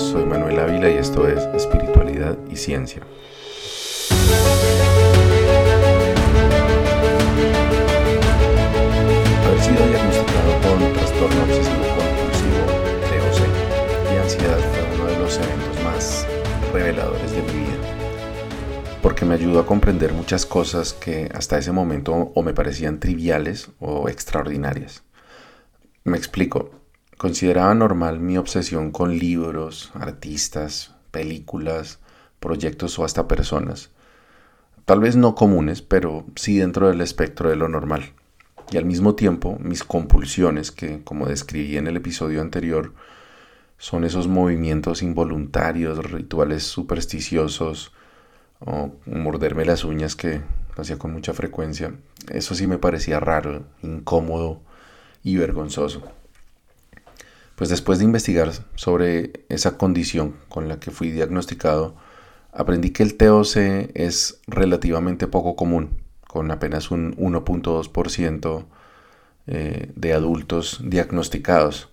soy Manuel Ávila y esto es Espiritualidad y Ciencia. Haber sido diagnosticado con trastorno obsesivo compulsivo TOC y ansiedad fue uno de los eventos más reveladores de mi vida, porque me ayudó a comprender muchas cosas que hasta ese momento o me parecían triviales o extraordinarias. Me explico. Consideraba normal mi obsesión con libros, artistas, películas, proyectos o hasta personas. Tal vez no comunes, pero sí dentro del espectro de lo normal. Y al mismo tiempo, mis compulsiones, que como describí en el episodio anterior, son esos movimientos involuntarios, rituales supersticiosos, o morderme las uñas que hacía con mucha frecuencia. Eso sí me parecía raro, incómodo y vergonzoso. Pues después de investigar sobre esa condición con la que fui diagnosticado, aprendí que el TOC es relativamente poco común, con apenas un 1.2% eh, de adultos diagnosticados.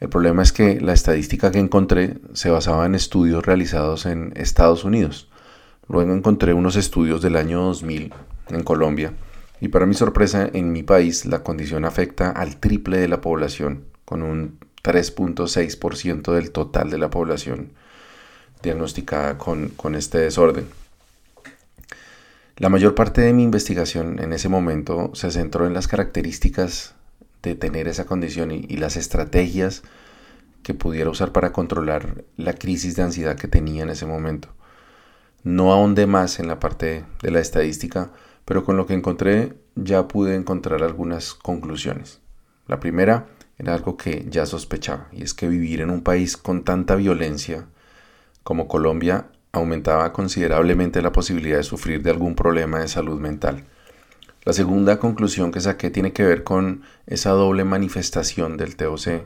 El problema es que la estadística que encontré se basaba en estudios realizados en Estados Unidos. Luego encontré unos estudios del año 2000 en Colombia y para mi sorpresa en mi país la condición afecta al triple de la población, con un 3.6% del total de la población diagnosticada con, este desorden. La mayor parte de mi investigación en ese momento se centró en las características de tener esa condición y, y las estrategias que pudiera usar para controlar la crisis de ansiedad que tenía en ese momento. No ahondé más en la parte de la estadística, pero con lo que encontré ya pude encontrar algunas conclusiones. La primera era algo que ya sospechaba, y es que vivir en un país con tanta violencia como Colombia aumentaba considerablemente la posibilidad de sufrir de algún problema de salud mental. La segunda conclusión que saqué tiene que ver con esa doble manifestación del TOC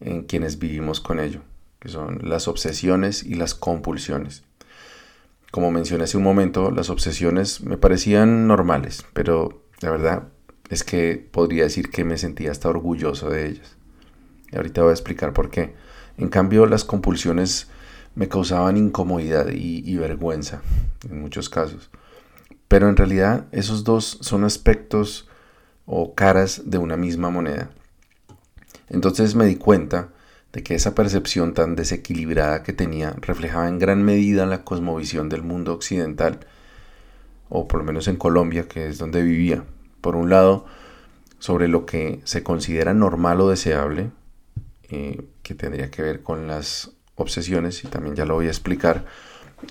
en quienes vivimos con ello, que son las obsesiones y las compulsiones. Como mencioné hace un momento, las obsesiones me parecían normales, pero la verdad es que podría decir que me sentía hasta orgulloso de ellas. Y ahorita voy a explicar por qué. En cambio, las compulsiones me causaban incomodidad y, vergüenza en muchos casos. Pero en realidad esos dos son aspectos o caras de una misma moneda. Entonces me di cuenta de que esa percepción tan desequilibrada que tenía reflejaba en gran medida la cosmovisión del mundo occidental, o por lo menos en Colombia, que es donde vivía, por un lado, sobre lo que se considera normal o deseable, eh, que tendría que ver con las obsesiones, y también ya lo voy a explicar,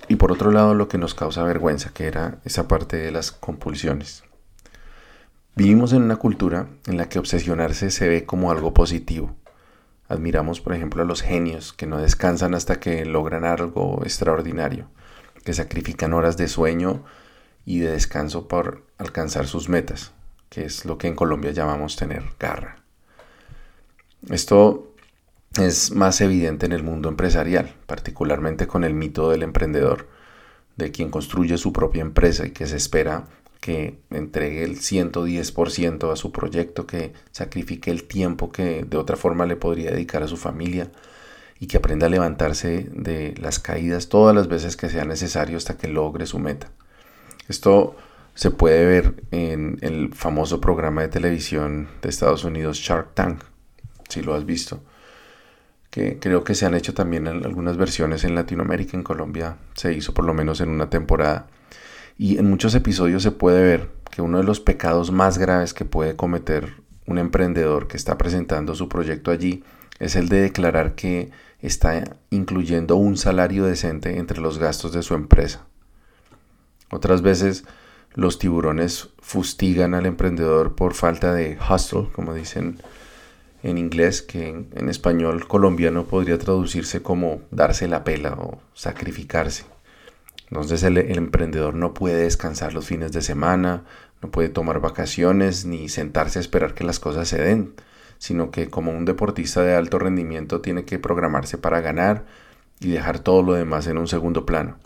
y por otro lado, lo que nos causa vergüenza, que era esa parte de las compulsiones. Vivimos en una cultura en la que obsesionarse se ve como algo positivo. Admiramos, por ejemplo, a los genios que no descansan hasta que logran algo extraordinario, que sacrifican horas de sueño y de descanso por alcanzar sus metas que es lo que en Colombia llamamos tener garra. Esto es más evidente en el mundo empresarial, particularmente con el mito del emprendedor, de quien construye su propia empresa y que se espera que entregue el 110% a su proyecto, que sacrifique el tiempo que de otra forma le podría dedicar a su familia y que aprenda a levantarse de las caídas todas las veces que sea necesario hasta que logre su meta. Esto se puede ver en el famoso programa de televisión de Estados Unidos Shark Tank, si lo has visto, que creo que se han hecho también algunas versiones en Latinoamérica, en Colombia se hizo por lo menos en una temporada. Y en muchos episodios se puede ver que uno de los pecados más graves que puede cometer un emprendedor que está presentando su proyecto allí es el de declarar que está incluyendo un salario decente entre los gastos de su empresa. Otras veces los tiburones fustigan al emprendedor por falta de hustle, como dicen en inglés, que en, español colombiano podría traducirse como darse la pela o sacrificarse. Entonces el, el, emprendedor no puede descansar los fines de semana, no puede tomar vacaciones ni sentarse a esperar que las cosas se den, sino que como un deportista de alto rendimiento tiene que programarse para ganar y dejar todo lo demás en un segundo plano.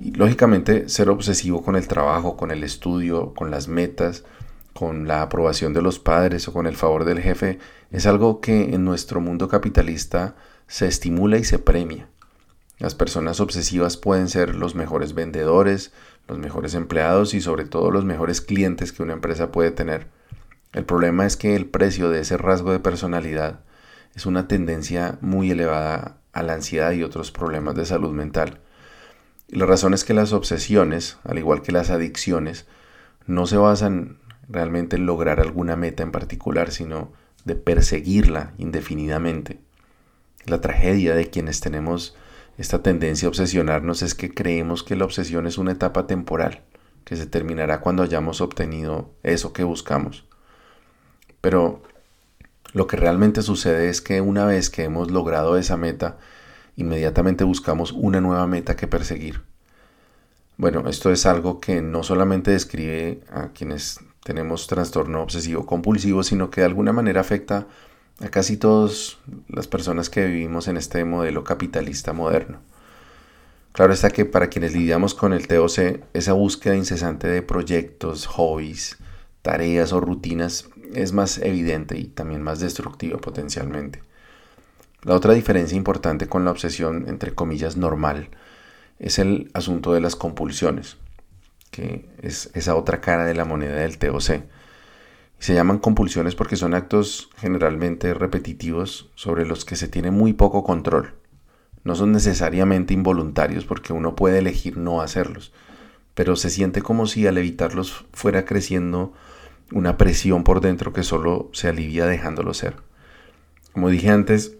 Y lógicamente ser obsesivo con el trabajo, con el estudio, con las metas, con la aprobación de los padres o con el favor del jefe es algo que en nuestro mundo capitalista se estimula y se premia. Las personas obsesivas pueden ser los mejores vendedores, los mejores empleados y sobre todo los mejores clientes que una empresa puede tener. El problema es que el precio de ese rasgo de personalidad es una tendencia muy elevada a la ansiedad y otros problemas de salud mental. La razón es que las obsesiones, al igual que las adicciones, no se basan realmente en lograr alguna meta en particular, sino de perseguirla indefinidamente. La tragedia de quienes tenemos esta tendencia a obsesionarnos es que creemos que la obsesión es una etapa temporal, que se terminará cuando hayamos obtenido eso que buscamos. Pero lo que realmente sucede es que una vez que hemos logrado esa meta, inmediatamente buscamos una nueva meta que perseguir. Bueno, esto es algo que no solamente describe a quienes tenemos trastorno obsesivo compulsivo, sino que de alguna manera afecta a casi todas las personas que vivimos en este modelo capitalista moderno. Claro está que para quienes lidiamos con el TOC, esa búsqueda incesante de proyectos, hobbies, tareas o rutinas es más evidente y también más destructiva potencialmente. La otra diferencia importante con la obsesión, entre comillas, normal, es el asunto de las compulsiones, que es esa otra cara de la moneda del TOC. Se llaman compulsiones porque son actos generalmente repetitivos sobre los que se tiene muy poco control. No son necesariamente involuntarios porque uno puede elegir no hacerlos, pero se siente como si al evitarlos fuera creciendo una presión por dentro que solo se alivia dejándolo ser. Como dije antes,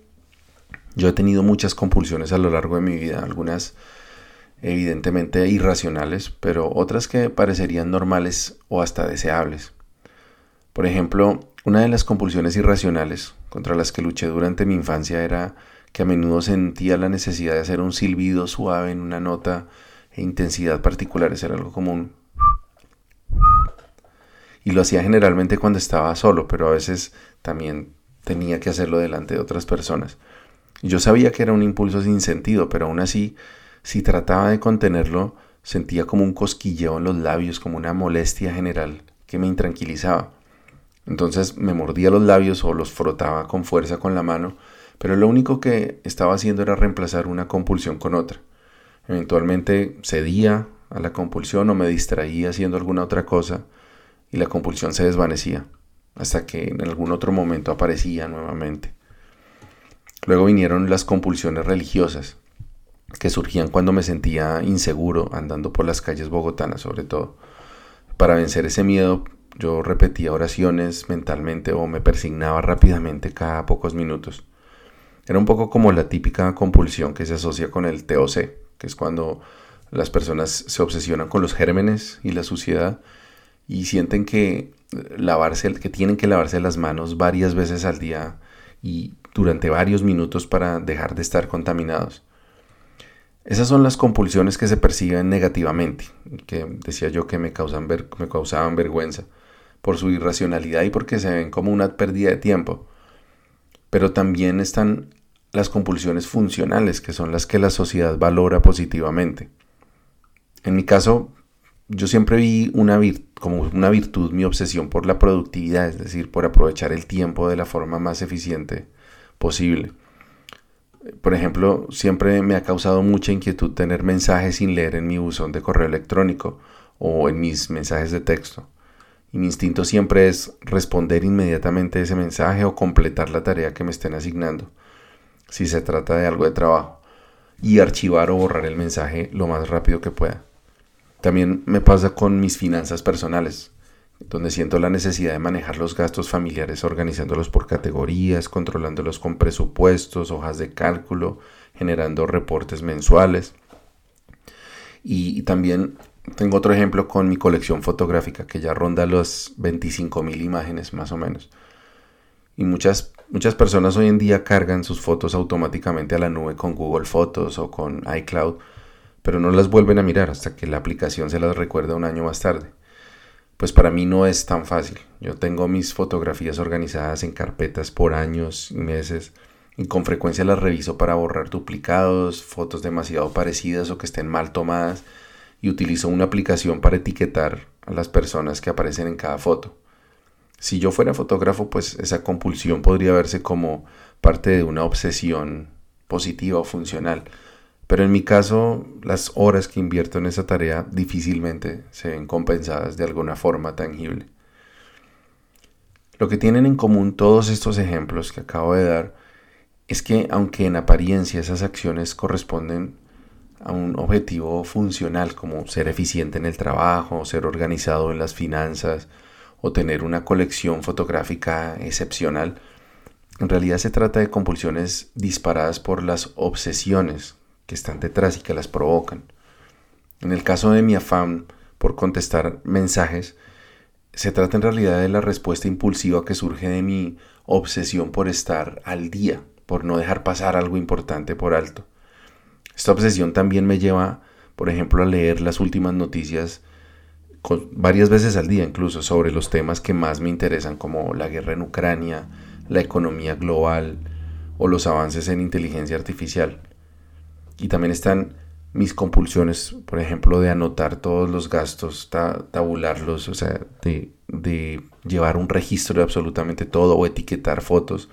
yo he tenido muchas compulsiones a lo largo de mi vida, algunas evidentemente irracionales, pero otras que parecerían normales o hasta deseables. Por ejemplo, una de las compulsiones irracionales contra las que luché durante mi infancia era que a menudo sentía la necesidad de hacer un silbido suave en una nota e intensidad particulares, era algo común. Y lo hacía generalmente cuando estaba solo, pero a veces también tenía que hacerlo delante de otras personas. Yo sabía que era un impulso sin sentido, pero aún así si trataba de contenerlo, sentía como un cosquilleo en los labios, como una molestia general que me intranquilizaba. Entonces me mordía los labios o los frotaba con fuerza con la mano, pero lo único que estaba haciendo era reemplazar una compulsión con otra. Eventualmente cedía a la compulsión o me distraía haciendo alguna otra cosa y la compulsión se desvanecía, hasta que en algún otro momento aparecía nuevamente. Luego vinieron las compulsiones religiosas, que surgían cuando me sentía inseguro andando por las calles bogotanas sobre todo. Para vencer ese miedo yo repetía oraciones mentalmente o me persignaba rápidamente cada pocos minutos. Era un poco como la típica compulsión que se asocia con el TOC, que es cuando las personas se obsesionan con los gérmenes y la suciedad y sienten que lavarse que tienen que lavarse las manos varias veces al día y durante varios minutos para dejar de estar contaminados. Esas son las compulsiones que se perciben negativamente, que decía yo que me, causan me causaban vergüenza por su irracionalidad y porque se ven como una pérdida de tiempo. Pero también están las compulsiones funcionales, que son las que la sociedad valora positivamente. En mi caso, yo siempre vi una como una virtud mi obsesión por la productividad, es decir, por aprovechar el tiempo de la forma más eficiente posible. Por ejemplo, siempre me ha causado mucha inquietud tener mensajes sin leer en mi buzón de correo electrónico o en mis mensajes de texto. Y mi instinto siempre es responder inmediatamente ese mensaje o completar la tarea que me estén asignando, si se trata de algo de trabajo, y archivar o borrar el mensaje lo más rápido que pueda. También me pasa con mis finanzas personales donde siento la necesidad de manejar los gastos familiares organizándolos por categorías, controlándolos con presupuestos, hojas de cálculo, generando reportes mensuales. Y, también tengo otro ejemplo con mi colección fotográfica que ya ronda los 25.000 imágenes más o menos. Y muchas, muchas personas hoy en día cargan sus fotos automáticamente a la nube con Google Fotos o con iCloud, pero no las vuelven a mirar hasta que la aplicación se las recuerda un año más tarde pues para mí no es tan fácil. Yo tengo mis fotografías organizadas en carpetas por años y meses y con frecuencia las reviso para borrar duplicados, fotos demasiado parecidas o que estén mal tomadas y utilizo una aplicación para etiquetar a las personas que aparecen en cada foto. Si yo fuera fotógrafo, pues esa compulsión podría verse como parte de una obsesión positiva o funcional. Pero en mi caso, las horas que invierto en esa tarea difícilmente se ven compensadas de alguna forma tangible. Lo que tienen en común todos estos ejemplos que acabo de dar es que aunque en apariencia esas acciones corresponden a un objetivo funcional como ser eficiente en el trabajo, ser organizado en las finanzas o tener una colección fotográfica excepcional, en realidad se trata de compulsiones disparadas por las obsesiones que están detrás y que las provocan. En el caso de mi afán por contestar mensajes, se trata en realidad de la respuesta impulsiva que surge de mi obsesión por estar al día, por no dejar pasar algo importante por alto. Esta obsesión también me lleva, por ejemplo, a leer las últimas noticias varias veces al día incluso sobre los temas que más me interesan como la guerra en Ucrania, la economía global o los avances en inteligencia artificial. Y también están mis compulsiones, por ejemplo, de anotar todos los gastos, tabularlos, o sea, de, llevar un registro de absolutamente todo o etiquetar fotos.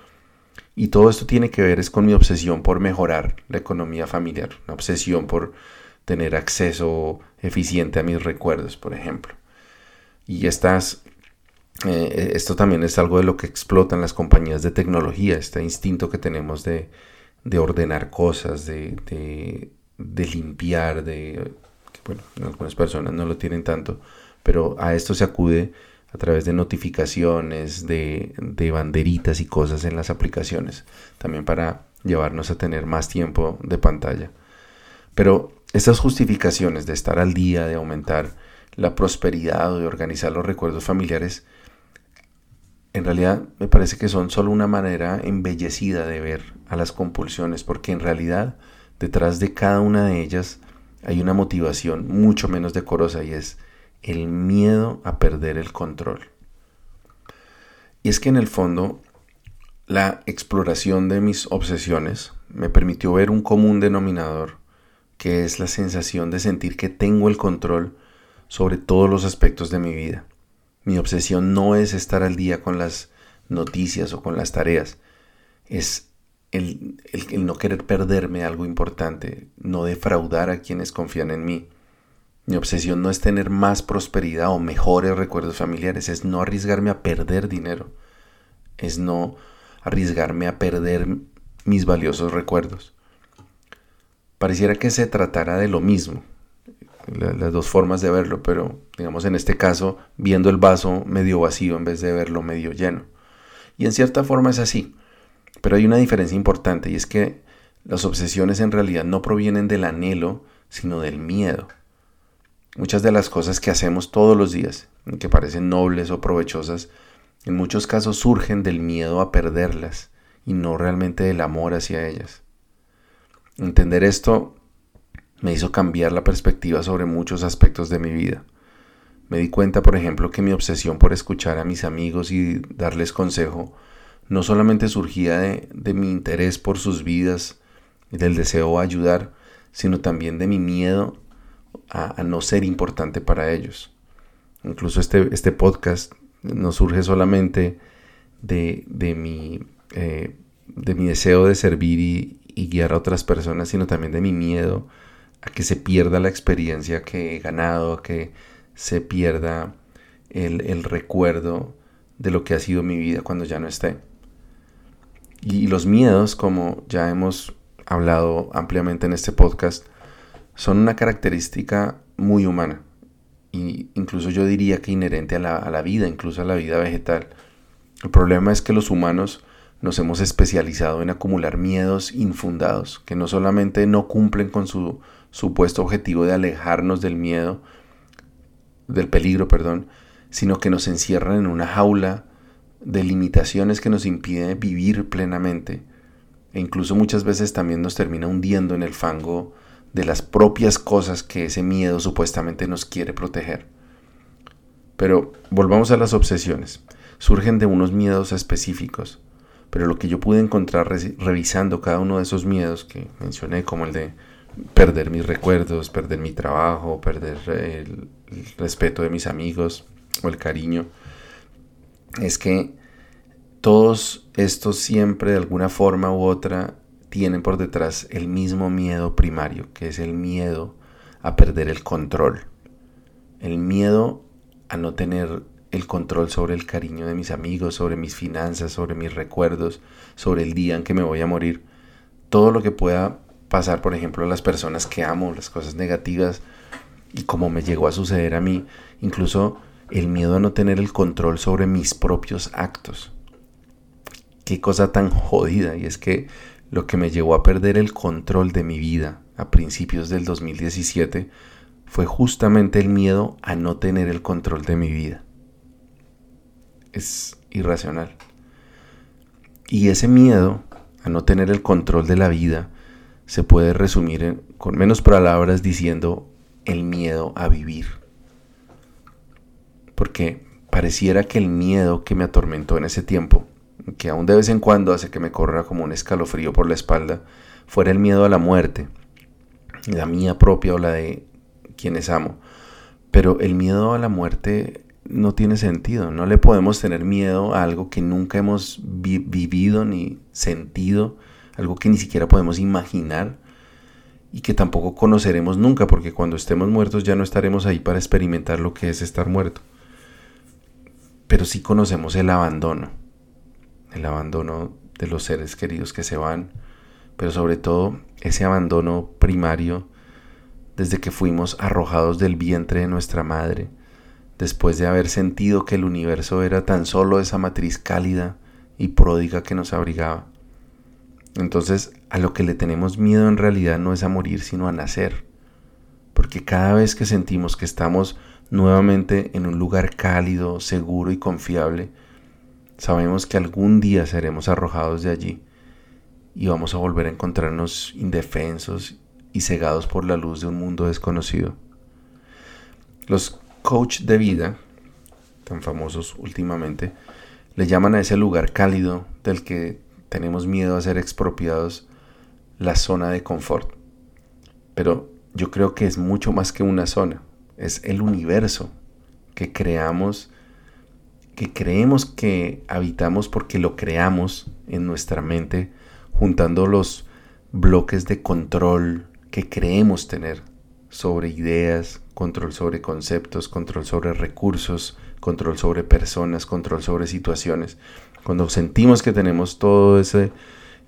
Y todo esto tiene que ver es con mi obsesión por mejorar la economía familiar, una obsesión por tener acceso eficiente a mis recuerdos, por ejemplo. Y estas, eh, esto también es algo de lo que explotan las compañías de tecnología, este instinto que tenemos de, de ordenar cosas, de, de, limpiar, de... Bueno, algunas personas no lo tienen tanto, pero a esto se acude a través de notificaciones, de, de, banderitas y cosas en las aplicaciones, también para llevarnos a tener más tiempo de pantalla. Pero estas justificaciones de estar al día, de aumentar la prosperidad o de organizar los recuerdos familiares, en realidad me parece que son solo una manera embellecida de ver a las compulsiones, porque en realidad detrás de cada una de ellas hay una motivación mucho menos decorosa y es el miedo a perder el control. Y es que en el fondo la exploración de mis obsesiones me permitió ver un común denominador, que es la sensación de sentir que tengo el control sobre todos los aspectos de mi vida. Mi obsesión no es estar al día con las noticias o con las tareas, es el, no querer perderme algo importante, no defraudar a quienes confían en mí. Mi obsesión no es tener más prosperidad o mejores recuerdos familiares, es no arriesgarme a perder dinero, es no arriesgarme a perder mis valiosos recuerdos. Pareciera que se tratara de lo mismo, las dos formas de verlo, pero digamos en este caso viendo el vaso medio vacío en vez de verlo medio lleno. Y en cierta forma es así, pero hay una diferencia importante y es que las obsesiones en realidad no provienen del anhelo, sino del miedo. Muchas de las cosas que hacemos todos los días, que parecen nobles o provechosas, en muchos casos surgen del miedo a perderlas y no realmente del amor hacia ellas. Entender esto me hizo cambiar la perspectiva sobre muchos aspectos de mi vida. Me di cuenta, por ejemplo, que mi obsesión por escuchar a mis amigos y darles consejo no solamente surgía de, mi interés por sus vidas y del deseo de ayudar, sino también de mi miedo a, no ser importante para ellos. Incluso este, este podcast no surge solamente de, de, mi, eh, de mi deseo de servir y, y guiar a otras personas, sino también de mi miedo a que se pierda la experiencia que he ganado, a que se pierda el, recuerdo de lo que ha sido mi vida cuando ya no esté. Y los miedos, como ya hemos hablado ampliamente en este podcast, son una característica muy humana. E incluso yo diría que inherente a la, a la vida, incluso a la vida vegetal. El problema es que los humanos nos hemos especializado en acumular miedos infundados, que no solamente no cumplen con su supuesto objetivo de alejarnos del miedo, del peligro, perdón, sino que nos encierran en una jaula de limitaciones que nos impiden vivir plenamente e incluso muchas veces también nos termina hundiendo en el fango de las propias cosas que ese miedo supuestamente nos quiere proteger. Pero volvamos a las obsesiones. Surgen de unos miedos específicos, pero lo que yo pude encontrar revisando cada uno de esos miedos que mencioné, como el de perder mis recuerdos, perder mi trabajo, perder el, respeto de mis amigos o el cariño, es que todos estos siempre de alguna forma u otra tienen por detrás el mismo miedo primario, que es el miedo a perder el control. El miedo a no tener el control sobre el cariño de mis amigos, sobre mis finanzas, sobre mis recuerdos, sobre el día en que me voy a morir. Todo lo que pueda pasar, por ejemplo, a las personas que amo, las cosas negativas y como me llegó a suceder a mí, incluso el miedo a no tener el control sobre mis propios actos. Qué cosa tan jodida y es que lo que me llevó a perder el control de mi vida a principios del 2017 fue justamente el miedo a no tener el control de mi vida. Es irracional. Y ese miedo a no tener el control de la vida se puede resumir con menos palabras diciendo el miedo a vivir. Porque pareciera que el miedo que me atormentó en ese tiempo, que aún de vez en cuando hace que me corra como un escalofrío por la espalda, fuera el miedo a la muerte, la mía propia o la de quienes amo. Pero el miedo a la muerte no tiene sentido. No le podemos tener miedo a algo que nunca hemos vivido ni sentido, algo que ni siquiera podemos imaginar y que tampoco conoceremos nunca, porque cuando estemos muertos ya no estaremos ahí para experimentar lo que es estar muerto. Pero sí conocemos el abandono, el abandono de los seres queridos que se van, pero sobre todo ese abandono primario desde que fuimos arrojados del vientre de nuestra madre, después de haber sentido que el universo era tan solo esa matriz cálida y pródiga que nos abrigaba. Entonces, a lo que le tenemos miedo en realidad no es a morir, sino a nacer. Porque cada vez que sentimos que estamos nuevamente en un lugar cálido, seguro y confiable, sabemos que algún día seremos arrojados de allí y vamos a volver a encontrarnos indefensos y cegados por la luz de un mundo desconocido. Los coach de vida, tan famosos últimamente, le llaman a ese lugar cálido del que tenemos miedo a ser expropiados la zona de confort. Pero yo creo que es mucho más que una zona, es el universo que creamos, que creemos que habitamos porque lo creamos en nuestra mente juntando los bloques de control que creemos tener sobre ideas, control sobre conceptos, control sobre recursos, control sobre personas, control sobre situaciones. Cuando sentimos que tenemos todo ese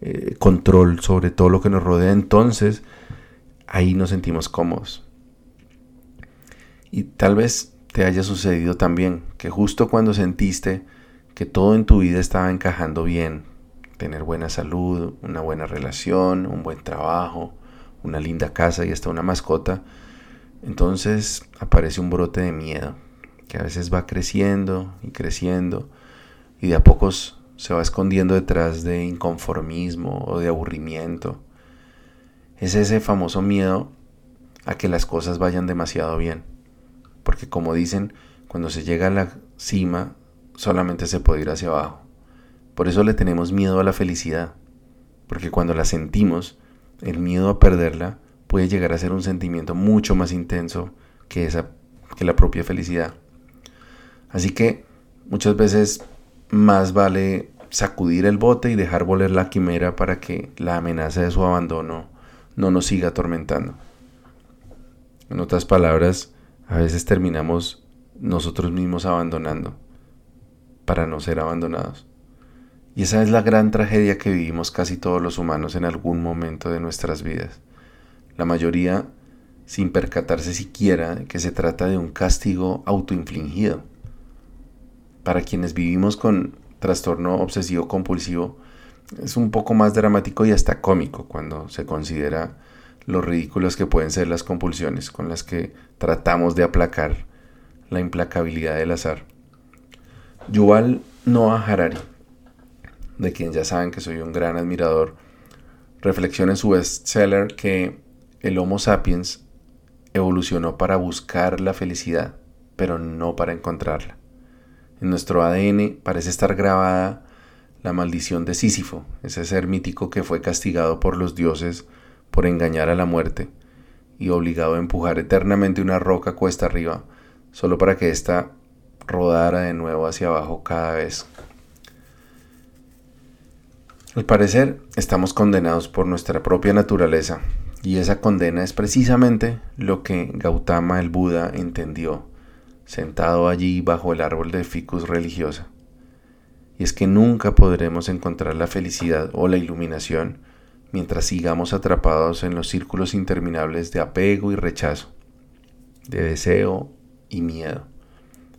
eh, control sobre todo lo que nos rodea, entonces ahí nos sentimos cómodos. Y tal vez te haya sucedido también que justo cuando sentiste que todo en tu vida estaba encajando bien, tener buena salud, una buena relación, un buen trabajo, una linda casa y hasta una mascota, entonces aparece un brote de miedo que a veces va creciendo y creciendo y de a pocos se va escondiendo detrás de inconformismo o de aburrimiento. Es ese famoso miedo a que las cosas vayan demasiado bien. Porque como dicen, cuando se llega a la cima solamente se puede ir hacia abajo. Por eso le tenemos miedo a la felicidad, porque cuando la sentimos, el miedo a perderla puede llegar a ser un sentimiento mucho más intenso que, esa, que la propia felicidad. Así que muchas veces más vale sacudir el bote y dejar volar la quimera para que la amenaza de su abandono no nos siga atormentando. En otras palabras, a veces terminamos nosotros mismos abandonando para no ser abandonados. Y esa es la gran tragedia que vivimos casi todos los humanos en algún momento de nuestras vidas. La mayoría sin percatarse siquiera que se trata de un castigo autoinfligido. Para quienes vivimos con trastorno obsesivo compulsivo, es un poco más dramático y hasta cómico cuando se considera lo ridículas que pueden ser las compulsiones con las que tratamos de aplacar la implacabilidad del azar. Yuval Noah Harari de quien ya saben que soy un gran admirador, reflexiona en su bestseller que el Homo sapiens evolucionó para buscar la felicidad, pero no para encontrarla. En nuestro ADN parece estar grabada la maldición de Sísifo, ese ser mítico que fue castigado por los dioses por engañar a la muerte y obligado a empujar eternamente una roca cuesta arriba, solo para que ésta rodara de nuevo hacia abajo cada vez Al parecer, estamos condenados por nuestra propia naturaleza, y esa condena es precisamente lo que Gautama el Buda entendió, sentado allí bajo el árbol de ficus religiosa. Y es que nunca podremos encontrar la felicidad o la iluminación mientras sigamos atrapados en los círculos interminables de apego y rechazo, de deseo y miedo,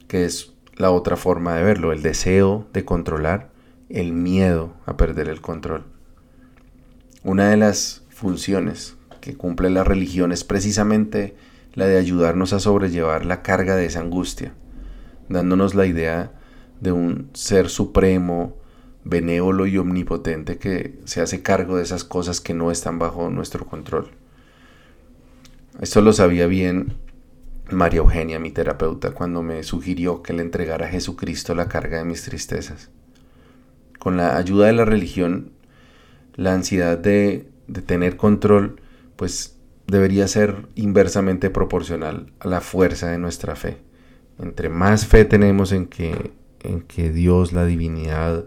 que es la otra forma de verlo, el deseo de controlar el miedo a perder el control. Una de las funciones que cumple la religión es precisamente la de ayudarnos a sobrellevar la carga de esa angustia, dándonos la idea de un ser supremo, benévolo y omnipotente que se hace cargo de esas cosas que no están bajo nuestro control. Esto lo sabía bien María Eugenia, mi terapeuta, cuando me sugirió que le entregara a Jesucristo la carga de mis tristezas con la ayuda de la religión, la ansiedad de, tener control, pues debería ser inversamente proporcional a la fuerza de nuestra fe. Entre más fe tenemos en que, en que Dios, la divinidad,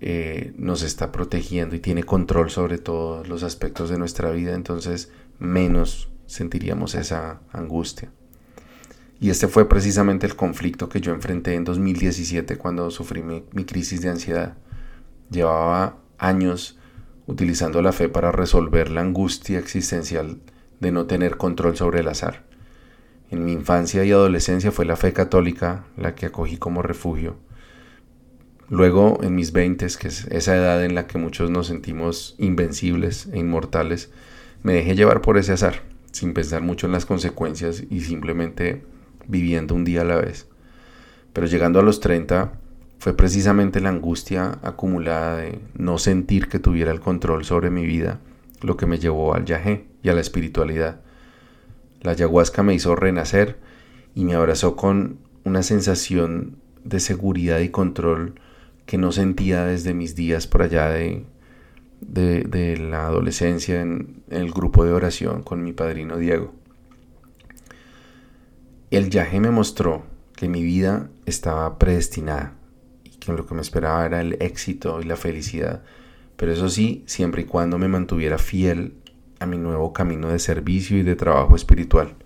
eh, nos está protegiendo y tiene control sobre todos los aspectos de nuestra vida, entonces menos sentiríamos esa angustia. Y este fue precisamente el conflicto que yo enfrenté en 2017 cuando sufrí mi, crisis de ansiedad. Llevaba años utilizando la fe para resolver la angustia existencial de no tener control sobre el azar. En mi infancia y adolescencia fue la fe católica la que acogí como refugio. Luego, en mis veintes, que es esa edad en la que muchos nos sentimos invencibles e inmortales, me dejé llevar por ese azar, sin pensar mucho en las consecuencias y simplemente viviendo un día a la vez. Pero llegando a los 30 fue precisamente la angustia acumulada de no sentir que tuviera el control sobre mi vida lo que me llevó al yagé y a la espiritualidad. La ayahuasca me hizo renacer y me abrazó con una sensación de seguridad y control que no sentía desde mis días por allá de, de, la adolescencia en el grupo de oración con mi padrino Diego. El yagé me mostró que mi vida estaba predestinada y que lo que me esperaba era el éxito y la felicidad, pero eso sí, siempre y cuando me mantuviera fiel a mi nuevo camino de servicio y de trabajo espiritual.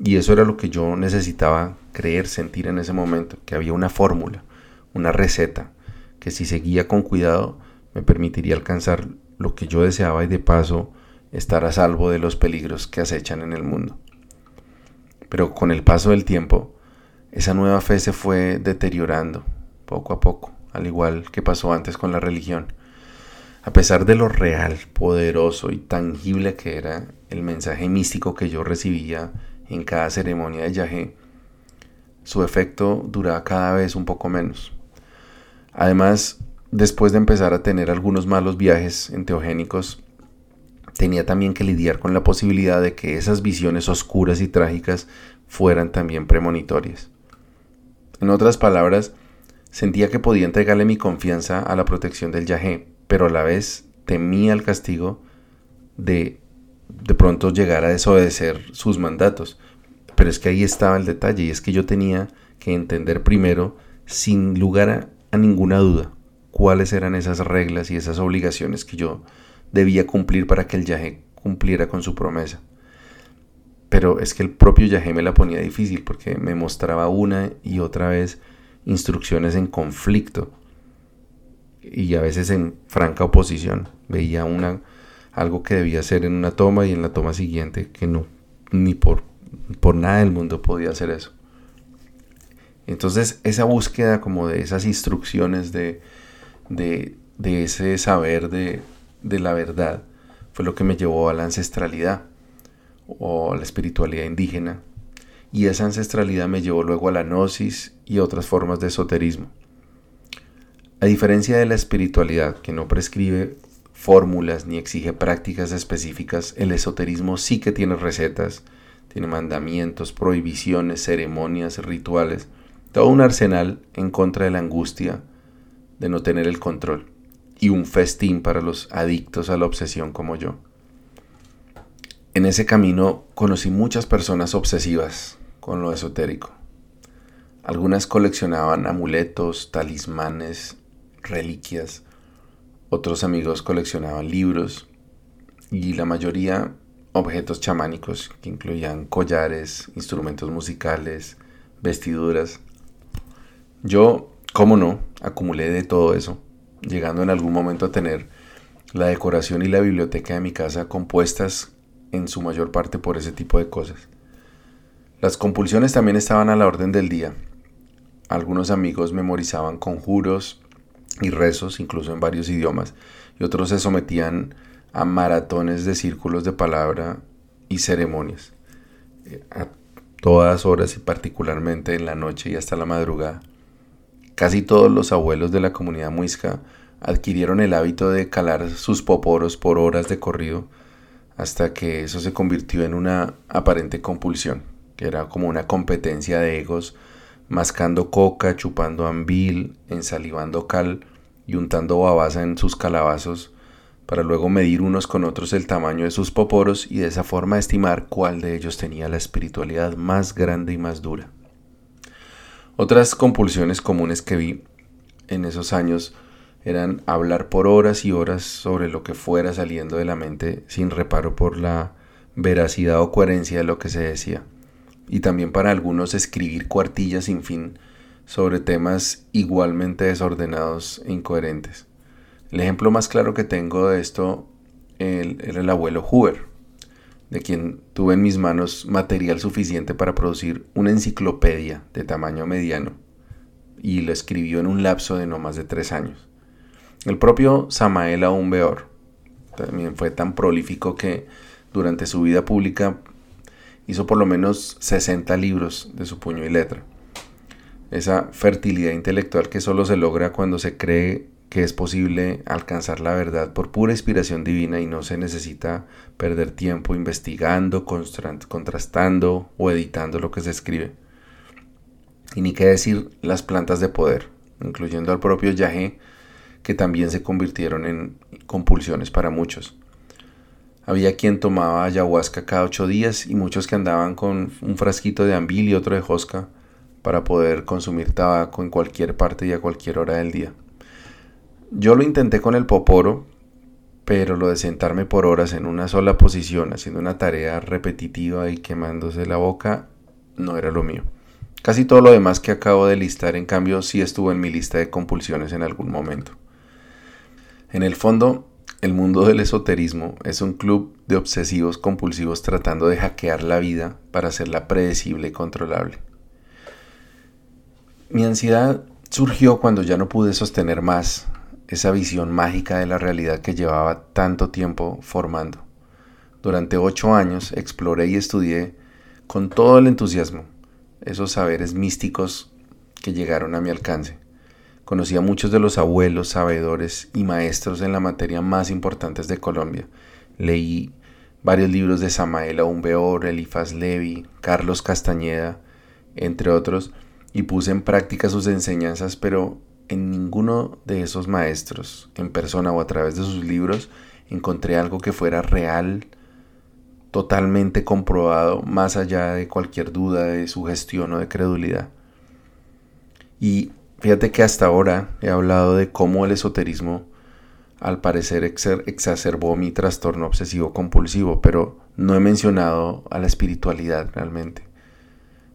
Y eso era lo que yo necesitaba creer, sentir en ese momento, que había una fórmula, una receta, que si seguía con cuidado me permitiría alcanzar lo que yo deseaba y de paso estar a salvo de los peligros que acechan en el mundo. Pero con el paso del tiempo, esa nueva fe se fue deteriorando poco a poco, al igual que pasó antes con la religión. A pesar de lo real, poderoso y tangible que era el mensaje místico que yo recibía en cada ceremonia de yagé, su efecto duraba cada vez un poco menos. Además, después de empezar a tener algunos malos viajes enteogénicos, tenía también que lidiar con la posibilidad de que esas visiones oscuras y trágicas fueran también premonitorias. En otras palabras, sentía que podía entregarle mi confianza a la protección del yagé, pero a la vez temía el castigo de de pronto llegar a desobedecer sus mandatos. Pero es que ahí estaba el detalle, y es que yo tenía que entender primero, sin lugar a, ninguna duda, cuáles eran esas reglas y esas obligaciones que yo debía cumplir para que el Yahé cumpliera con su promesa. Pero es que el propio Yahé me la ponía difícil porque me mostraba una y otra vez instrucciones en conflicto y a veces en franca oposición. Veía una, algo que debía hacer en una toma y en la toma siguiente que no, ni por, por nada del mundo podía hacer eso. Entonces esa búsqueda como de esas instrucciones, de, de, ese saber de, de la verdad fue lo que me llevó a la ancestralidad o a la espiritualidad indígena. Y esa ancestralidad me llevó luego a la gnosis y otras formas de esoterismo. A diferencia de la espiritualidad, que no prescribe fórmulas ni exige prácticas específicas, el esoterismo sí que tiene recetas, tiene mandamientos, prohibiciones, ceremonias, rituales, todo un arsenal en contra de la angustia de no tener el control y un festín para los adictos a la obsesión como yo. En ese camino conocí muchas personas obsesivas con lo esotérico. Algunas coleccionaban amuletos, talismanes, reliquias, otros amigos coleccionaban libros y la mayoría objetos chamánicos que incluían collares, instrumentos musicales, vestiduras. Yo, cómo no, acumulé de todo eso, llegando en algún momento a tener la decoración y la biblioteca de mi casa compuestas en su mayor parte por ese tipo de cosas. Las compulsiones también estaban a la orden del día. Algunos amigos memorizaban conjuros y rezos, incluso en varios idiomas, y otros se sometían a maratones de círculos de palabra y ceremonias, eh, a todas horas y particularmente en la noche y hasta la madrugada. Casi todos los abuelos de la comunidad muisca adquirieron el hábito de calar sus poporos por horas de corrido hasta que eso se convirtió en una aparente compulsión, que era como una competencia de egos, mascando coca, chupando ambil, ensalivando cal y untando babasa en sus calabazos para luego medir unos con otros el tamaño de sus poporos y de esa forma estimar cuál de ellos tenía la espiritualidad más grande y más dura. Otras compulsiones comunes que vi en esos años eran hablar por horas y horas sobre lo que fuera saliendo de la mente sin reparo por la veracidad o coherencia de lo que se decía. Y también para algunos escribir cuartillas sin fin sobre temas igualmente desordenados e incoherentes. El ejemplo más claro que tengo de esto era el abuelo Hoover, de quien tuve en mis manos material suficiente para producir una enciclopedia de tamaño mediano, y lo escribió en un lapso de no más de tres años. El propio Samael Aumbeor también fue tan prolífico que durante su vida pública hizo por lo menos 60 libros de su puño y letra. Esa fertilidad intelectual que solo se logra cuando se cree que es posible alcanzar la verdad por pura inspiración divina y no se necesita perder tiempo investigando, contrastando o editando lo que se escribe. Y ni qué decir las plantas de poder, incluyendo al propio Yahé, que también se convirtieron en compulsiones para muchos. Había quien tomaba ayahuasca cada ocho días y muchos que andaban con un frasquito de ambil y otro de josca para poder consumir tabaco en cualquier parte y a cualquier hora del día. Yo lo intenté con el poporo, pero lo de sentarme por horas en una sola posición, haciendo una tarea repetitiva y quemándose la boca, no era lo mío. Casi todo lo demás que acabo de listar, en cambio, sí estuvo en mi lista de compulsiones en algún momento. En el fondo, el mundo del esoterismo es un club de obsesivos compulsivos tratando de hackear la vida para hacerla predecible y controlable. Mi ansiedad surgió cuando ya no pude sostener más esa visión mágica de la realidad que llevaba tanto tiempo formando. Durante ocho años exploré y estudié con todo el entusiasmo esos saberes místicos que llegaron a mi alcance. Conocí a muchos de los abuelos, sabedores y maestros en la materia más importantes de Colombia. Leí varios libros de Samael Aumbeor, Elifaz Levi, Carlos Castañeda, entre otros, y puse en práctica sus enseñanzas, pero en ninguno de esos maestros, en persona o a través de sus libros, encontré algo que fuera real, totalmente comprobado, más allá de cualquier duda de sugestión o de credulidad. Y fíjate que hasta ahora he hablado de cómo el esoterismo al parecer exacerbó mi trastorno obsesivo compulsivo, pero no he mencionado a la espiritualidad realmente.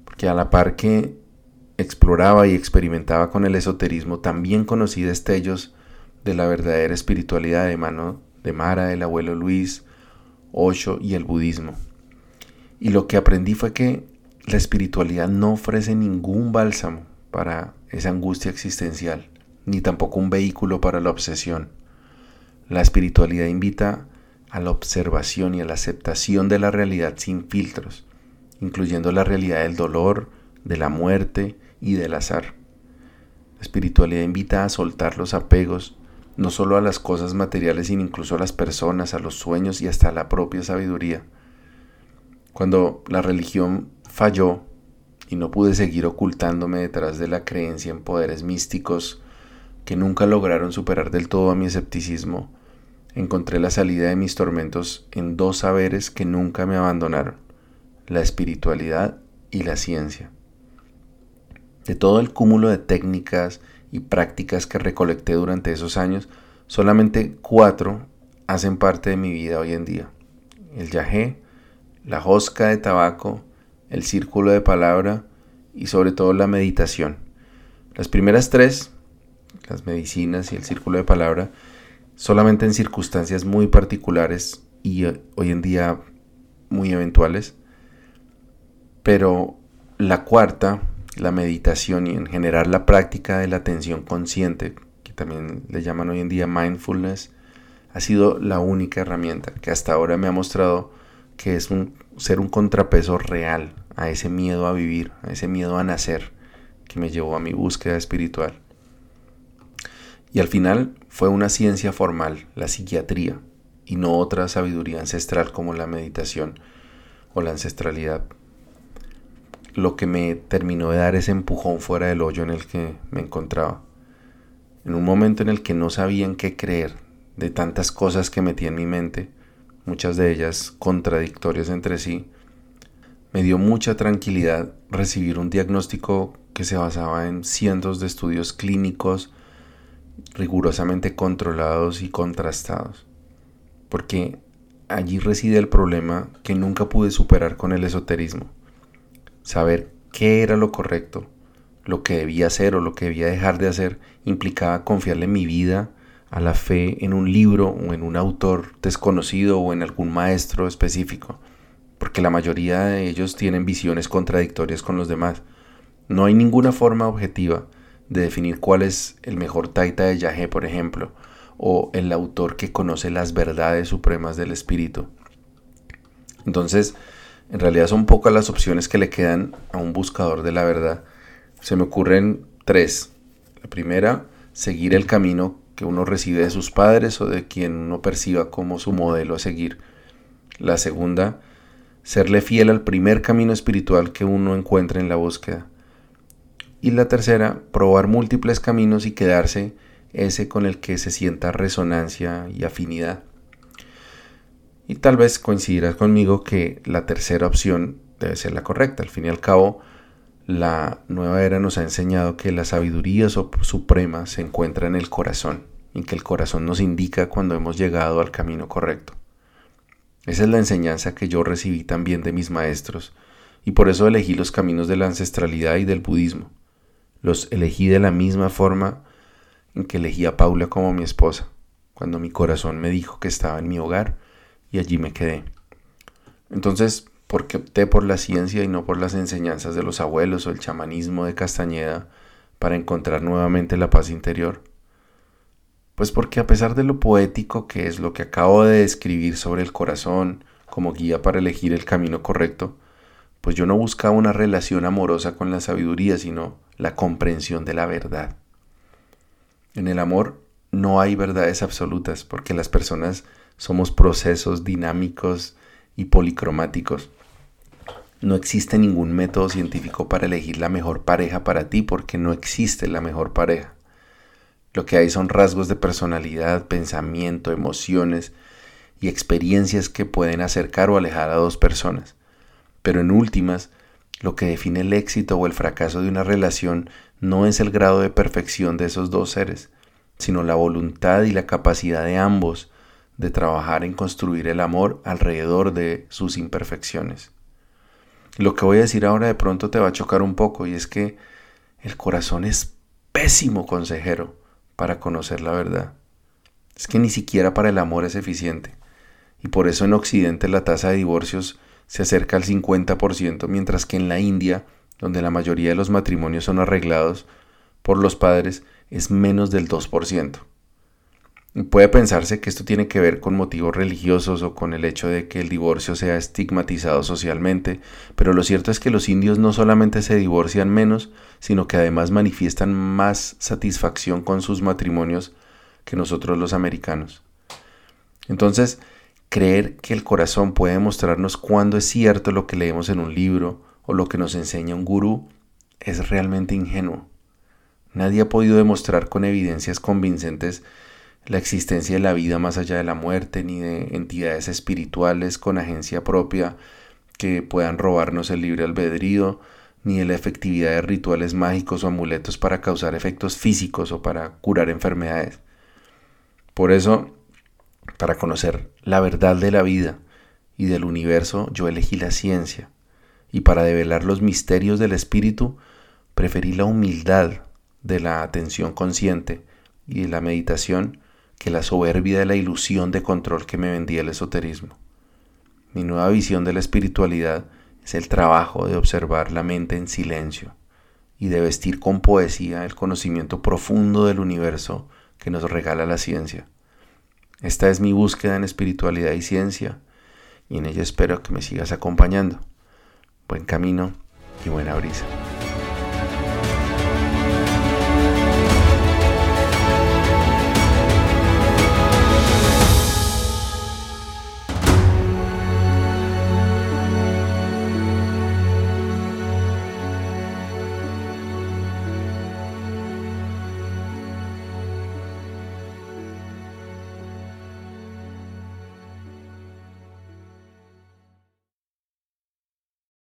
Porque a la par que exploraba y experimentaba con el esoterismo, también conocí destellos de la verdadera espiritualidad de mano de Mara, el abuelo Luis, Osho y el budismo. Y lo que aprendí fue que la espiritualidad no ofrece ningún bálsamo para esa angustia existencial, ni tampoco un vehículo para la obsesión. La espiritualidad invita a la observación y a la aceptación de la realidad sin filtros, incluyendo la realidad del dolor, de la muerte y del azar. La espiritualidad invita a soltar los apegos, no solo a las cosas materiales, sino incluso a las personas, a los sueños y hasta a la propia sabiduría. Cuando la religión falló y no pude seguir ocultándome detrás de la creencia en poderes místicos que nunca lograron superar del todo a mi escepticismo, encontré la salida de mis tormentos en dos saberes que nunca me abandonaron, la espiritualidad y la ciencia. De todo el cúmulo de técnicas y prácticas que recolecté durante esos años, solamente cuatro hacen parte de mi vida hoy en día. El yagé, la hosca de tabaco, el círculo de palabra y sobre todo la meditación. Las primeras tres, las medicinas y el círculo de palabra, solamente en circunstancias muy particulares y hoy en día muy eventuales. Pero la cuarta, la meditación y en general la práctica de la atención consciente, que también le llaman hoy en día mindfulness, ha sido la única herramienta que hasta ahora me ha mostrado que es un, ser un contrapeso real a ese miedo a vivir, a ese miedo a nacer que me llevó a mi búsqueda espiritual. Y al final fue una ciencia formal, la psiquiatría, y no otra sabiduría ancestral como la meditación o la ancestralidad. Lo que me terminó de dar ese empujón fuera del hoyo en el que me encontraba. En un momento en el que no sabía en qué creer de tantas cosas que metí en mi mente, muchas de ellas contradictorias entre sí, me dio mucha tranquilidad recibir un diagnóstico que se basaba en cientos de estudios clínicos rigurosamente controlados y contrastados. Porque allí reside el problema que nunca pude superar con el esoterismo. Saber qué era lo correcto, lo que debía hacer o lo que debía dejar de hacer, implicaba confiarle mi vida a la fe en un libro o en un autor desconocido o en algún maestro específico, porque la mayoría de ellos tienen visiones contradictorias con los demás. No hay ninguna forma objetiva de definir cuál es el mejor taita de Yahé, por ejemplo, o el autor que conoce las verdades supremas del espíritu. Entonces, en realidad son pocas las opciones que le quedan a un buscador de la verdad. Se me ocurren tres. La primera, seguir el camino que uno recibe de sus padres o de quien uno perciba como su modelo a seguir. La segunda, serle fiel al primer camino espiritual que uno encuentra en la búsqueda. Y la tercera, probar múltiples caminos y quedarse ese con el que se sienta resonancia y afinidad. Y tal vez coincidirás conmigo que la tercera opción debe ser la correcta. Al fin y al cabo, la nueva era nos ha enseñado que la sabiduría suprema se encuentra en el corazón y que el corazón nos indica cuando hemos llegado al camino correcto. Esa es la enseñanza que yo recibí también de mis maestros y por eso elegí los caminos de la ancestralidad y del budismo. Los elegí de la misma forma en que elegí a Paula como mi esposa, cuando mi corazón me dijo que estaba en mi hogar y allí me quedé. Entonces, ¿por qué opté por la ciencia y no por las enseñanzas de los abuelos o el chamanismo de Castañeda para encontrar nuevamente la paz interior? Pues porque a pesar de lo poético que es lo que acabo de describir sobre el corazón como guía para elegir el camino correcto, pues yo no buscaba una relación amorosa con la sabiduría, sino la comprensión de la verdad. En el amor no hay verdades absolutas, porque las personas somos procesos dinámicos y policromáticos. No existe ningún método científico para elegir la mejor pareja para ti, porque no existe la mejor pareja. Lo que hay son rasgos de personalidad, pensamiento, emociones y experiencias que pueden acercar o alejar a dos personas. Pero en últimas, lo que define el éxito o el fracaso de una relación no es el grado de perfección de esos dos seres, sino la voluntad y la capacidad de ambos de trabajar en construir el amor alrededor de sus imperfecciones. Lo que voy a decir ahora de pronto te va a chocar un poco y es que el corazón es pésimo consejero para conocer la verdad. Es que ni siquiera para el amor es eficiente. Y por eso en Occidente la tasa de divorcios se acerca al 50%, mientras que en la India, donde la mayoría de los matrimonios son arreglados por los padres, es menos del 2%. Puede pensarse que esto tiene que ver con motivos religiosos o con el hecho de que el divorcio sea estigmatizado socialmente, pero lo cierto es que los indios no solamente se divorcian menos, sino que además manifiestan más satisfacción con sus matrimonios que nosotros los americanos. Entonces, Creer que el corazón puede mostrarnos cuándo es cierto lo que leemos en un libro o lo que nos enseña un gurú es realmente ingenuo. Nadie ha podido demostrar con evidencias convincentes la existencia de la vida más allá de la muerte, ni de entidades espirituales con agencia propia que puedan robarnos el libre albedrío, ni de la efectividad de rituales mágicos o amuletos para causar efectos físicos o para curar enfermedades. Por eso, para conocer la verdad de la vida y del universo, yo elegí la ciencia. Y para develar los misterios del espíritu, preferí la humildad de la atención consciente y de la meditación que la soberbia de la ilusión de control que me vendía el esoterismo. Mi nueva visión de la espiritualidad es el trabajo de observar la mente en silencio y de vestir con poesía el conocimiento profundo del universo que nos regala la ciencia. Esta es mi búsqueda en espiritualidad y ciencia y en ella espero que me sigas acompañando. Buen camino y buena brisa.